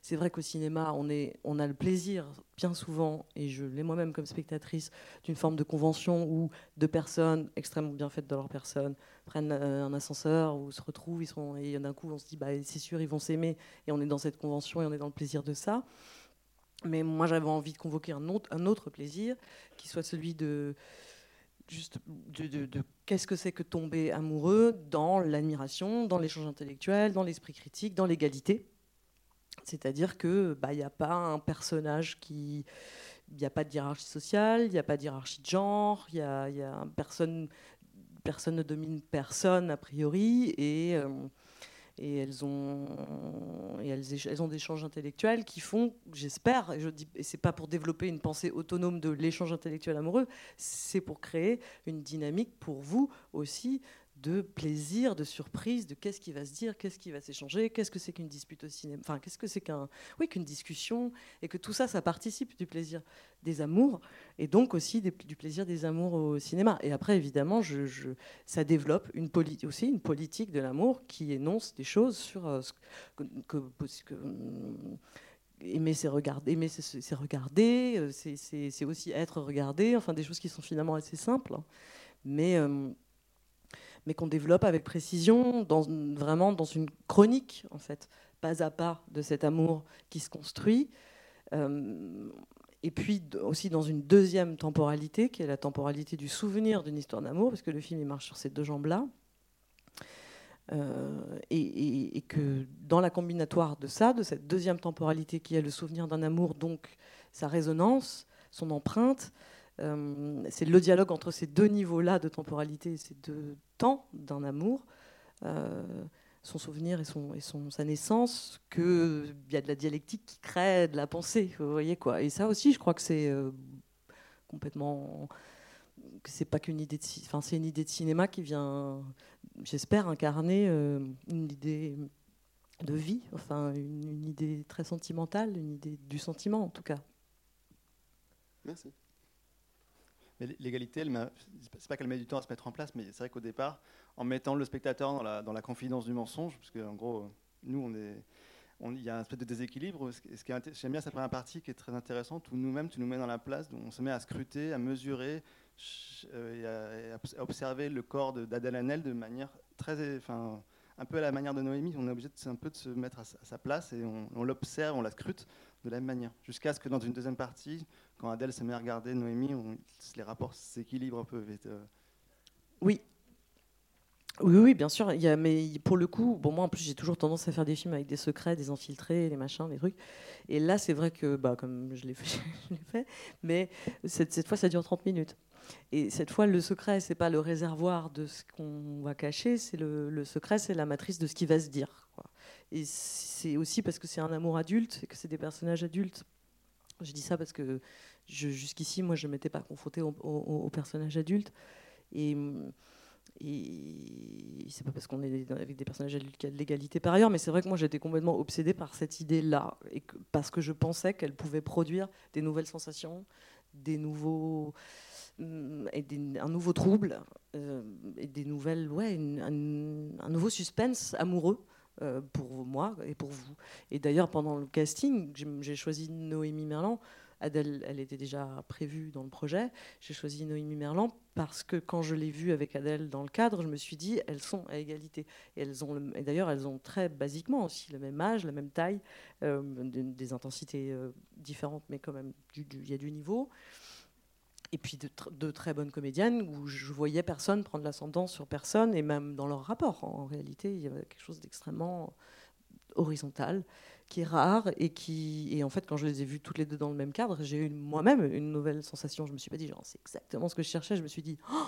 c'est vrai qu'au cinéma, on, a le plaisir, bien souvent, et je l'ai moi-même comme spectatrice, d'une forme de convention où deux personnes extrêmement bien faites dans leur personne prennent euh, un ascenseur ou se retrouvent, ils sont, et d'un coup on se dit, bah, c'est sûr, ils vont s'aimer, et on est dans cette convention et on est dans le plaisir de ça. Mais moi, j'avais envie de convoquer un autre, plaisir, qui soit celui de juste de, de qu'est-ce que c'est que tomber amoureux dans l'admiration, dans l'échange intellectuel, dans l'esprit critique, dans l'égalité. C'est-à-dire que bah, il n'y a pas un personnage qui il n'y a pas de hiérarchie sociale, il n'y a pas de hiérarchie de genre, personne, ne domine personne a priori, et, euh, elles, ont, elles, ont des échanges intellectuels qui font, j'espère, et, je dis, et c'est pas pour développer une pensée autonome de l'échange intellectuel amoureux, c'est pour créer une dynamique pour vous aussi de plaisir, de surprise, de qu'est-ce qui va se dire, qu'est-ce qui va s'échanger, qu'est-ce que c'est qu'une dispute au cinéma, enfin qu'est-ce que c'est qu'un, oui, qu'une discussion, et que tout ça, ça participe du plaisir des amours, et donc aussi du plaisir des amours au cinéma. Et après, évidemment, ça développe aussi une politique de l'amour qui énonce des choses sur euh, ce que, aimer c'est regarder, aimer c'est regarder, euh, c'est aussi être regardé, enfin des choses qui sont finalement assez simples, hein. mais euh, mais qu'on développe avec précision, vraiment dans une chronique, en fait, pas à pas de cet amour qui se construit. Euh, et puis aussi dans une deuxième temporalité, qui est la temporalité du souvenir d'une histoire d'amour, parce que le film il marche sur ces deux jambes-là. Euh, et, et, que dans la combinatoire de ça, de cette deuxième temporalité qui est le souvenir d'un amour, donc sa résonance, son empreinte, euh, c'est le dialogue entre ces deux niveaux-là de temporalité, ces deux temps d'un amour, euh, son souvenir et, son, sa naissance, qu'il y a de la dialectique qui crée de la pensée. Vous voyez quoi Et ça aussi, je crois que c'est euh, complètement. c'est pas qu'une idée de. Enfin, c'est une idée de cinéma qui vient, j'espère, incarner une idée de vie, enfin, une idée très sentimentale, une idée du sentiment en tout cas. Merci. L'égalité, c'est pas qu'elle met du temps à se mettre en place, mais c'est vrai qu'au départ, en mettant le spectateur dans la, dans confidence du mensonge, parce qu'en gros, nous, il y a un espèce de déséquilibre. J'aime bien cette première partie qui est très intéressante, où nous-mêmes, tu nous mets dans la place, où on se met à scruter, à mesurer euh, à, observer le corps d'Adèle Hanel de manière très, enfin, un peu à la manière de Noémie, on est obligé de, un peu de se mettre à sa, place et on, l'observe, on la scrute de la même manière. Jusqu'à ce que dans une deuxième partie, quand Adèle se met à regarder Noémie, les rapports s'équilibrent un peu. Euh. Oui, oui, oui, bien sûr. Il mais pour le coup, bon, moi en plus j'ai toujours tendance à faire des films avec des secrets, des infiltrés, des machins, des trucs. Et là, c'est vrai que, bah, comme je l'ai fait, mais cette, cette, fois, ça dure 30 minutes. Et cette fois, le secret, c'est pas le réservoir de ce qu'on va cacher, c'est le, le, secret, c'est la matrice de ce qui va se dire. Et c'est aussi parce que c'est un amour adulte, et que c'est des personnages adultes. Je dis ça parce que jusqu'ici, moi, je ne m'étais pas confrontée aux au, personnages adultes. Et et c'est pas parce qu'on est avec des personnages adultes qu'il y a de l'égalité par ailleurs, mais c'est vrai que moi j'étais complètement obsédée par cette idée-là, parce que je pensais qu'elle pouvait produire des nouvelles sensations, des nouveaux et un nouveau trouble euh, des nouvelles, ouais, un, nouveau suspense amoureux pour moi et pour vous. Et d'ailleurs pendant le casting, j'ai choisi Noémie Merlan Adèle, elle était déjà prévue dans le projet. J'ai choisi Noémie Merlan parce que quand je l'ai vue avec Adèle dans le cadre, je me suis dit, elles sont à égalité. Et, et d'ailleurs, elles ont très basiquement aussi le même âge, la même taille, euh, des, intensités euh, différentes, mais quand même, il y a du niveau. Et puis de, très bonnes comédiennes où je voyais personne prendre l'ascendant sur personne, et même dans leur rapport. En réalité, il y avait quelque chose d'extrêmement horizontal qui est rare et qui et en fait quand je les ai vues toutes les deux dans le même cadre j'ai eu moi-même une nouvelle sensation. Je me suis pas dit c'est exactement ce que je cherchais. Je me suis dit oh,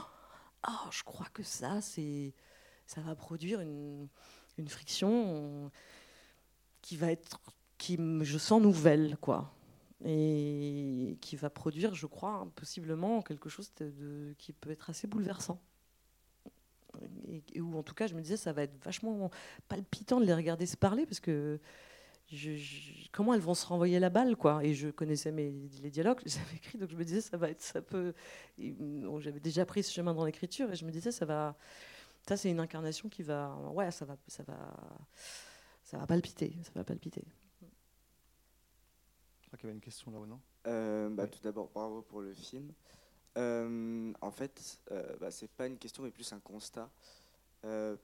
oh je crois que ça ça va produire une, une friction qui va être qui je sens nouvelle quoi et qui va produire je crois possiblement quelque chose qui peut être assez bouleversant. Et, et, où en tout cas je me disais ça va être vachement palpitant de les regarder se parler parce que comment elles vont se renvoyer la balle quoi. Et je connaissais mes, les dialogues je les avais écrits donc je me disais ça va être ça peut j'avais déjà pris ce chemin dans l'écriture et je me disais ça va ça c'est une incarnation qui va ouais ça va ça va ça va palpiter ça va palpiter qu'il y avait une question là-haut non? Euh, bah, tout d'abord bravo pour le film. Euh, en fait euh, bah, c'est pas une question mais plus un constat. Euh,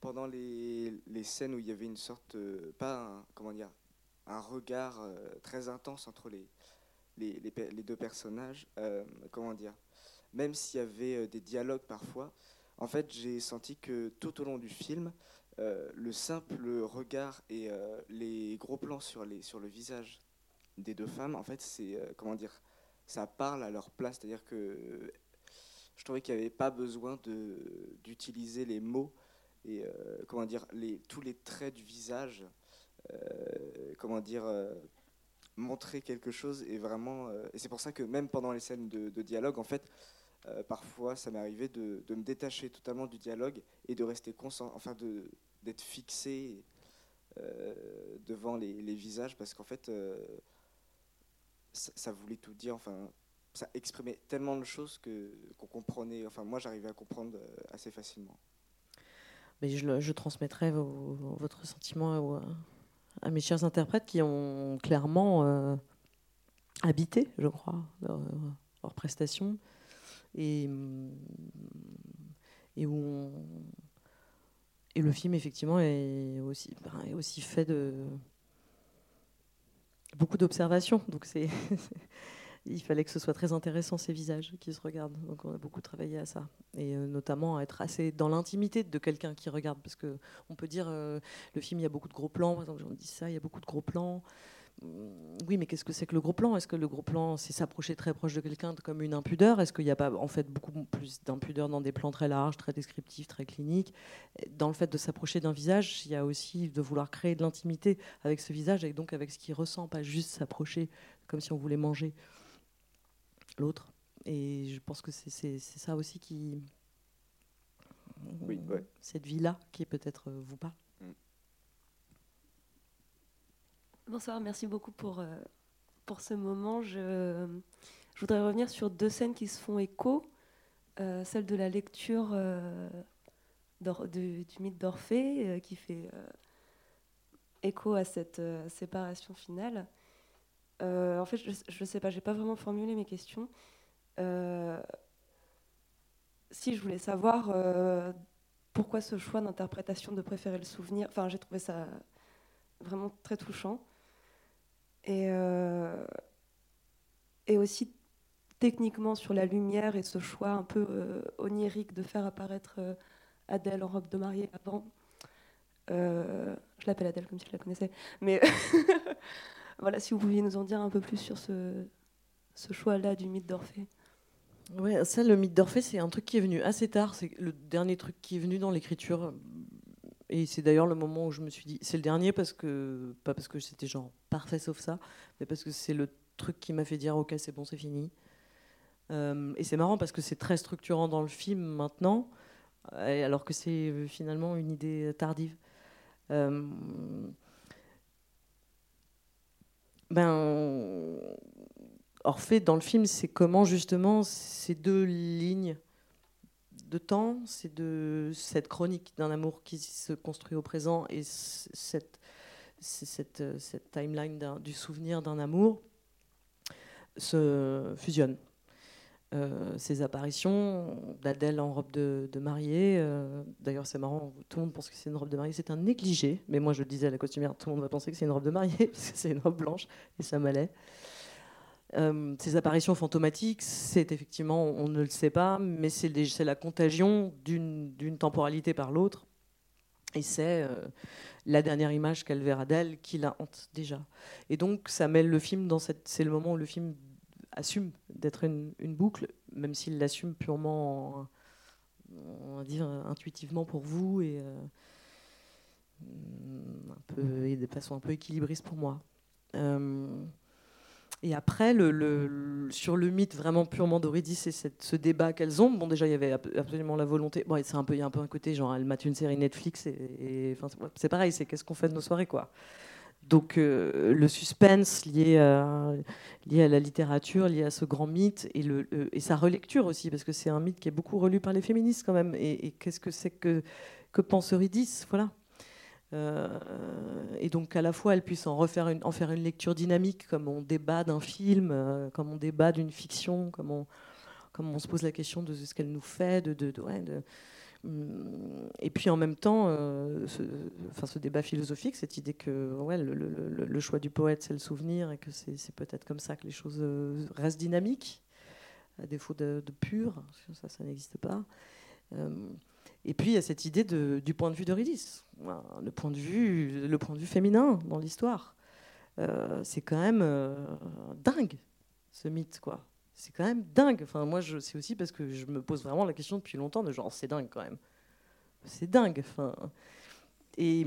pendant les, les, scènes où il y avait une sorte, pas un, comment dire, un regard très intense entre les, les, les deux personnages, comment dire, même s'il y avait des dialogues parfois, en fait j'ai senti que tout au long du film, le simple regard et les gros plans sur, les, sur le visage des deux femmes, en fait c'est, comment dire, ça parle à leur place, c'est-à-dire que je trouvais qu'il n'y avait pas besoin d'utiliser les mots et euh, comment dire, les, tous les traits du visage, euh, comment dire, euh, montrer quelque chose et vraiment. et c'est pour ça que même pendant les scènes de, dialogue, en fait, parfois, ça m'est arrivé de, de, me détacher totalement du dialogue et de rester conscient, enfin, d'être fixé devant les, les, visages parce qu'en fait, ça, voulait tout dire. Enfin, ça exprimait tellement de choses que qu'on comprenait. Enfin, moi, j'arrivais à comprendre assez facilement mais je, transmettrai votre sentiment à, mes chers interprètes qui ont clairement euh, habité, je crois, leur, prestation et, et où et le film effectivement est aussi, ben, est aussi fait de beaucoup d'observations. Donc c'est il fallait que ce soit très intéressant ces visages qui se regardent. Donc on a beaucoup travaillé à ça et euh, notamment à être assez dans l'intimité de quelqu'un qui regarde parce que on peut dire euh, le film il y a beaucoup de gros plans par exemple j'en dis ça il y a beaucoup de gros plans. Oui, mais qu'est-ce que c'est que le gros plan? Est-ce que le gros plan, c'est s'approcher très proche de quelqu'un comme une impudeur? Est-ce qu'il n'y a pas en fait beaucoup plus d'impudeur dans des plans très larges, très descriptifs, très cliniques? Dans le fait de s'approcher d'un visage, il y a aussi de vouloir créer de l'intimité avec ce visage et donc avec ce qu'il ressent, pas juste s'approcher comme si on voulait manger l'autre. Et je pense que c'est ça aussi qui. Oui, Cette vie-là qui peut-être vous parle. Mm. Bonsoir, merci beaucoup pour, euh, pour ce moment. Je, voudrais revenir sur deux scènes qui se font écho. Euh, celle de la lecture du, du, mythe d'Orphée, qui fait écho à cette séparation finale. Euh, en fait, je ne sais pas, j'ai pas vraiment formulé mes questions. Euh, si je voulais savoir, euh, pourquoi ce choix d'interprétation de préférer le souvenir. Enfin, j'ai trouvé ça vraiment très touchant. Et, euh, et aussi techniquement sur la lumière et ce choix un peu euh, onirique de faire apparaître euh, Adèle en robe de mariée avant. je l'appelle Adèle comme si je la connaissais. Mais voilà, si vous pouviez nous en dire un peu plus sur ce, choix-là du mythe d'Orphée. Ouais, ça, le mythe d'Orphée, c'est un truc qui est venu assez tard. C'est le dernier truc qui est venu dans l'écriture. Et c'est d'ailleurs le moment où je me suis dit, c'est le dernier parce que pas parce que c'était genre parfait sauf ça, mais parce que c'est le truc qui m'a fait dire ok c'est bon c'est fini. Euh, et c'est marrant parce que c'est très structurant dans le film maintenant, alors que c'est euh, finalement une idée tardive. Euh, ben Orphée, dans le film, c'est comment justement ces deux lignes de temps, c'est de cette chronique d'un amour qui se construit au présent et cette, cette, cette timeline du souvenir d'un amour se fusionnent. Euh, ces apparitions d'Adèle en robe de, mariée, euh, d'ailleurs c'est marrant, tout le monde pense que c'est une robe de mariée, c'est un négligé, mais moi je le disais à la costumière, tout le monde va penser que c'est une robe de mariée, parce que c'est une robe blanche et ça m'allait. Euh, ces apparitions fantomatiques, c'est effectivement, on ne le sait pas, mais c'est la contagion d'une temporalité par l'autre. Et c'est euh, la dernière image qu'elle verra d'elle qui la hante déjà. Et donc, ça mêle le film dans cette. C'est le moment où le film assume d'être une, boucle, même s'il l'assume purement, on va dire, intuitivement pour vous et, euh, un peu, et de façon un peu équilibriste pour moi. Et après, sur le mythe vraiment purement d'Eurydice et ce débat qu'elles ont, bon, déjà, il y avait absolument la volonté. Bon, c'est un peu, il y a un peu un côté genre, elle mate une série Netflix et, c'est pareil, c'est qu'est-ce qu'on fait de nos soirées, quoi. Donc, euh, le suspense lié à, la littérature, lié à ce grand mythe et, sa relecture aussi, parce que c'est un mythe qui est beaucoup relu par les féministes quand même. Et, et qu'est-ce que c'est que, que pense Eurydice? Voilà. Euh, et donc à la fois elle puisse en, refaire une, en faire une lecture dynamique, comme on débat d'un film, euh, comme on débat d'une fiction, comme on, comme on se pose la question de ce qu'elle nous fait, de, de, de, hum, et puis en même temps, euh, ce, enfin, ce débat philosophique, cette idée que ouais, le, choix du poète, c'est le souvenir, et que c'est peut-être comme ça que les choses restent dynamiques, à défaut de, pur, ça, ça n'existe pas. Et puis il y a cette idée du point de vue d'Eurydice, le point de vue, le point de vue féminin dans l'histoire. Euh, c'est quand même euh, dingue ce mythe, quoi. C'est quand même dingue. Enfin, moi, c'est aussi parce que je me pose vraiment la question depuis longtemps de genre, c'est dingue quand même. C'est dingue. Enfin, et,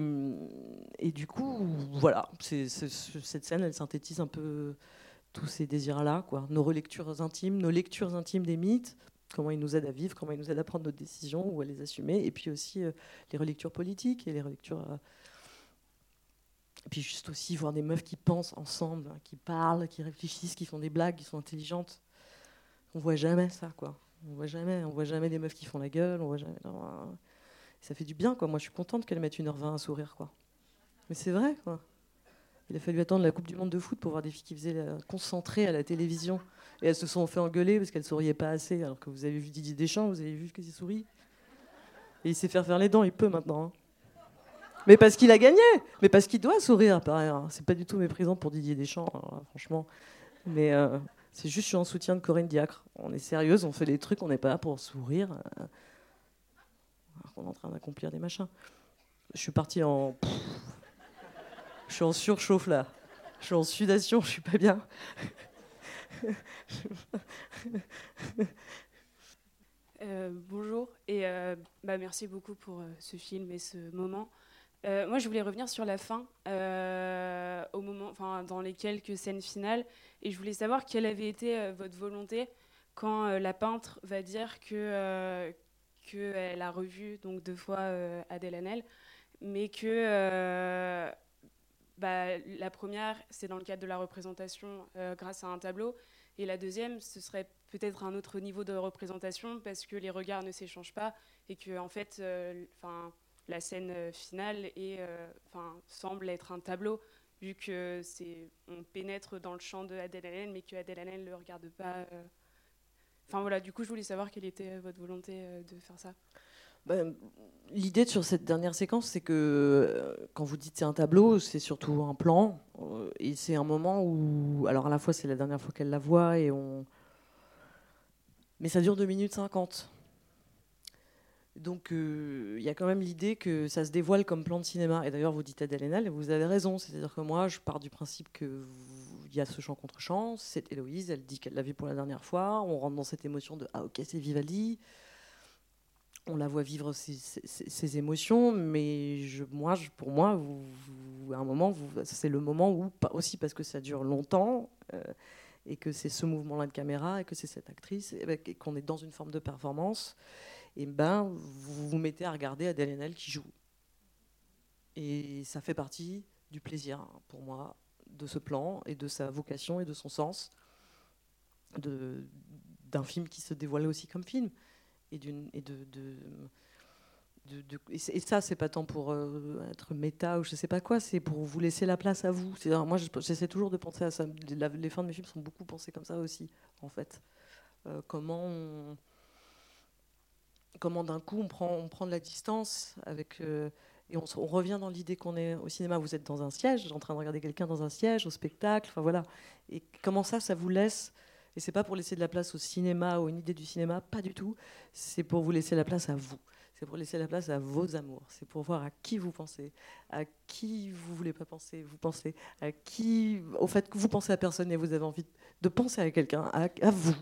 du coup, voilà, cette scène, elle synthétise un peu tous ces désirs-là, quoi. Nos relectures intimes, nos lectures intimes des mythes, comment ils nous aident à vivre, comment ils nous aident à prendre nos décisions ou à les assumer, et puis aussi euh, les relectures politiques et les relectures. Euh, et puis juste aussi voir des meufs qui pensent ensemble, hein, qui parlent, qui réfléchissent, qui font des blagues, qui sont intelligentes. On voit jamais ça, quoi. On voit jamais, on voit jamais des meufs qui font la gueule, on voit jamais. Hein. ça fait du bien, quoi. Moi, je suis contente qu'elles mettent 1h20 à sourire, quoi. Mais c'est vrai, quoi. Il a fallu attendre la Coupe du Monde de foot pour voir des filles qui faisaient la... concentrées à la télévision. Et elles se sont fait engueuler parce qu'elles souriaient pas assez. Alors que vous avez vu Didier Deschamps, vous avez vu qu'il sourit. Et il sait faire faire les dents, il peut maintenant. Hein. Mais parce qu'il a gagné Mais parce qu'il doit sourire, pareil. Hein. C'est pas du tout méprisant pour Didier Deschamps, franchement. Mais euh, c'est juste, je suis en soutien de Corinne Diacre. On est sérieuse, on fait des trucs, on n'est pas là pour sourire. Euh, on est en train d'accomplir des machins. Je suis parti en. Je suis en surchauffe là. Je suis en sudation, je suis pas bien. Euh, bonjour et euh, bah, merci beaucoup pour euh, ce film et ce moment. moi, je voulais revenir sur la fin, au moment, dans les quelques scènes finales, et je voulais savoir quelle avait été votre volonté quand la peintre va dire que qu'elle a revu donc deux fois Adèle Hanel, mais que bah, la première, c'est dans le cadre de la représentation grâce à un tableau, et la deuxième, ce serait peut-être un autre niveau de représentation parce que les regards ne s'échangent pas et que en fait, euh, la scène euh, finale est, euh, semble être un tableau vu que c'est on pénètre dans le champ de Adèle Allen mais que Adèle ne le regarde pas. Enfin voilà, du coup, je voulais savoir quelle était votre volonté de faire ça. Ben, l'idée sur cette dernière séquence, c'est que euh, quand vous dites c'est un tableau, c'est surtout un plan. Euh, et c'est un moment où. Alors, à la fois, c'est la dernière fois qu'elle la voit, et on. Mais ça dure 2 minutes 50. Donc, euh, il y a quand même l'idée que ça se dévoile comme plan de cinéma. Et d'ailleurs, vous dites Adèle Haenel, et vous avez raison. C'est-à-dire que moi, je pars du principe qu'il y a ce chant contre chant. C'est Héloïse, elle dit qu'elle l'a vu pour la dernière fois. On rentre dans cette émotion de Ah, ok, c'est Vivaldi on la voit vivre ses, émotions, mais je, moi, pour moi, à un moment, c'est le moment où, aussi parce que ça dure longtemps, euh, et que c'est ce mouvement-là de caméra, et que c'est cette actrice, et, qu'on est dans une forme de performance, et ben vous vous mettez à regarder Adèle Haenel qui joue. Et ça fait partie du plaisir, hein, pour moi, de ce plan, et de sa vocation, et de son sens, d'un film qui se dévoile aussi comme film et, d'une, et de, de, et ça, c'est pas tant pour euh, être méta ou je sais pas quoi, c'est pour vous laisser la place à vous. C'est, moi, j'essaie toujours de penser à ça. Les, fins de mes films sont beaucoup pensées comme ça aussi, en fait. Euh, comment comment d'un coup on prend, on prend de la distance avec euh, et on, on, revient dans l'idée qu'on est au cinéma. Vous êtes dans un siège, en train de regarder quelqu'un dans un siège, au spectacle, enfin voilà. Et comment ça, ça vous laisse et c'est pas pour laisser de la place au cinéma ou une idée du cinéma, pas du tout. C'est pour vous laisser la place à vous. C'est pour laisser la place à vos amours. C'est pour voir à qui vous pensez, à qui vous voulez pas penser, vous pensez, à qui, au fait que vous pensez à personne et vous avez envie de penser à quelqu'un, à, vous,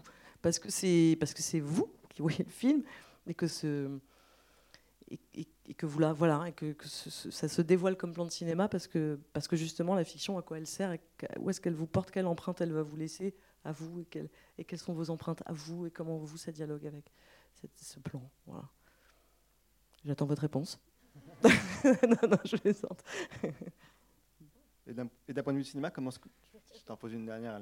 parce que c'est parce que c'est vous qui voyez le film et que ce et, que vous voilà et que, ça se dévoile comme plan de cinéma parce que parce que justement la fiction à quoi elle sert où est-ce qu'elle vous porte, quelle empreinte elle va vous laisser à vous et, quelles sont vos empreintes à vous et comment vous ça dialogue avec ce plan. Voilà. J'attends votre réponse. non, non, je les sens. et d'un point de vue cinéma, comment est-ce que... Je t'en une dernière.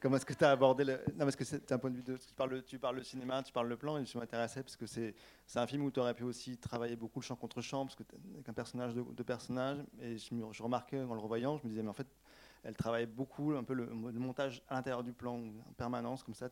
Comment est-ce que tu as abordé le... Non, parce que c'est un point de vue de... Tu parles, tu le cinéma, tu parles le plan, et je m'intéressais parce que c'est un film où tu aurais pu aussi travailler beaucoup le champ contre champ, parce que avec un personnage de, de personnage, et je remarquais en le revoyant, je me disais, mais en fait, elle travaille beaucoup un peu le, montage à l'intérieur du plan en permanence, comme ça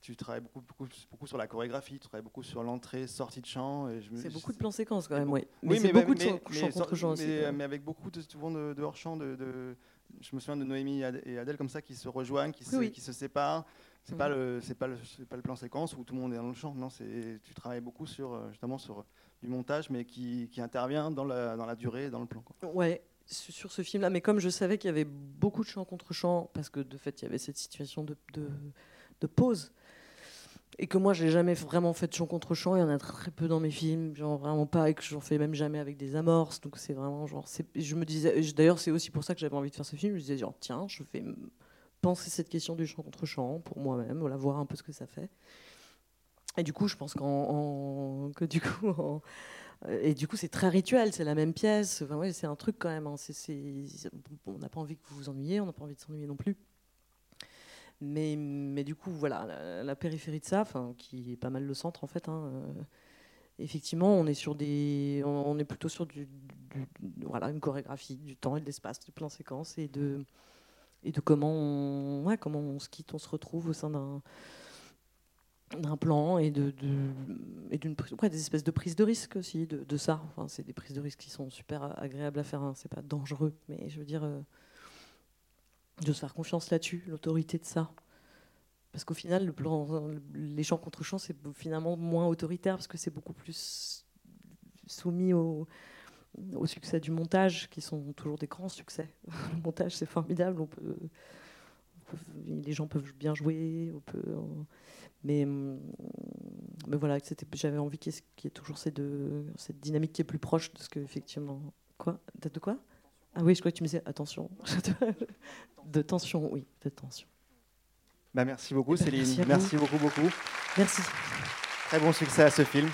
tu travailles beaucoup, beaucoup, beaucoup, sur la chorégraphie, tu travailles beaucoup sur l'entrée, sortie de chant. C'est beaucoup de plans séquences quand même, oui. Mais, c'est beaucoup de chant contre aussi. Mais, avec beaucoup de, souvent de, hors chant. De, je me souviens de Noémie et Adèle comme ça qui se rejoignent, qui, se, qui se séparent. C'est pas le c'est pas le pas le plan séquence où tout le monde est dans le champ. Non, c'est tu travailles beaucoup sur euh, justement sur du montage, mais qui, qui intervient dans la dans la durée, dans le plan. Quoi. Ouais, sur ce film-là, mais comme je savais qu'il y avait beaucoup de chants contre chants, parce que de fait il y avait cette situation de, de, pause, et que moi j'ai jamais vraiment fait de chant contre chant, il y en a très peu dans mes films, genre vraiment pas, et que j'en fais même jamais avec des amorces, donc c'est vraiment genre, je me disais, d'ailleurs c'est aussi pour ça que j'avais envie de faire ce film, je me disais genre tiens, je vais penser cette question du chant contre chant pour moi-même, voilà, voir un peu ce que ça fait. Et du coup, je pense que du coup, et du coup, c'est très rituel, c'est la même pièce. Enfin, ouais, c'est un truc quand même. Hein. on n'a pas envie que vous vous ennuyiez, on n'a pas envie de s'ennuyer non plus. Mais, mais, du coup, voilà, la, périphérie de ça, qui est pas mal le centre en fait. Hein, euh, effectivement, on est sur des, on, est plutôt sur du, voilà, une chorégraphie du temps et de l'espace, du plan séquence et de, et de comment ouais, comment on se quitte, on se retrouve au sein d'un d'un plan et de, d'une des espèces de prises de risque aussi de, ça. Enfin, c'est des prises de risque qui sont super agréables à faire hein. c'est pas dangereux mais je veux dire euh, de se faire confiance là-dessus l'autorité de ça. Parce qu'au final le plan les champs contre champs c'est finalement moins autoritaire parce que c'est beaucoup plus soumis au, au succès du montage qui sont toujours des grands succès. Le montage c'est formidable on peut, les gens peuvent bien jouer on peut mais, hum, mais voilà, j'avais envie qu'il y, ait toujours cette, cette dynamique qui est plus proche de ce que, effectivement. Quoi De quoi? Ah oui, je crois que tu me disais attention. de tension, oui, de tension. Bah merci beaucoup, ben, Céline. Merci, merci beaucoup, beaucoup. Merci. Très bon succès à ce film.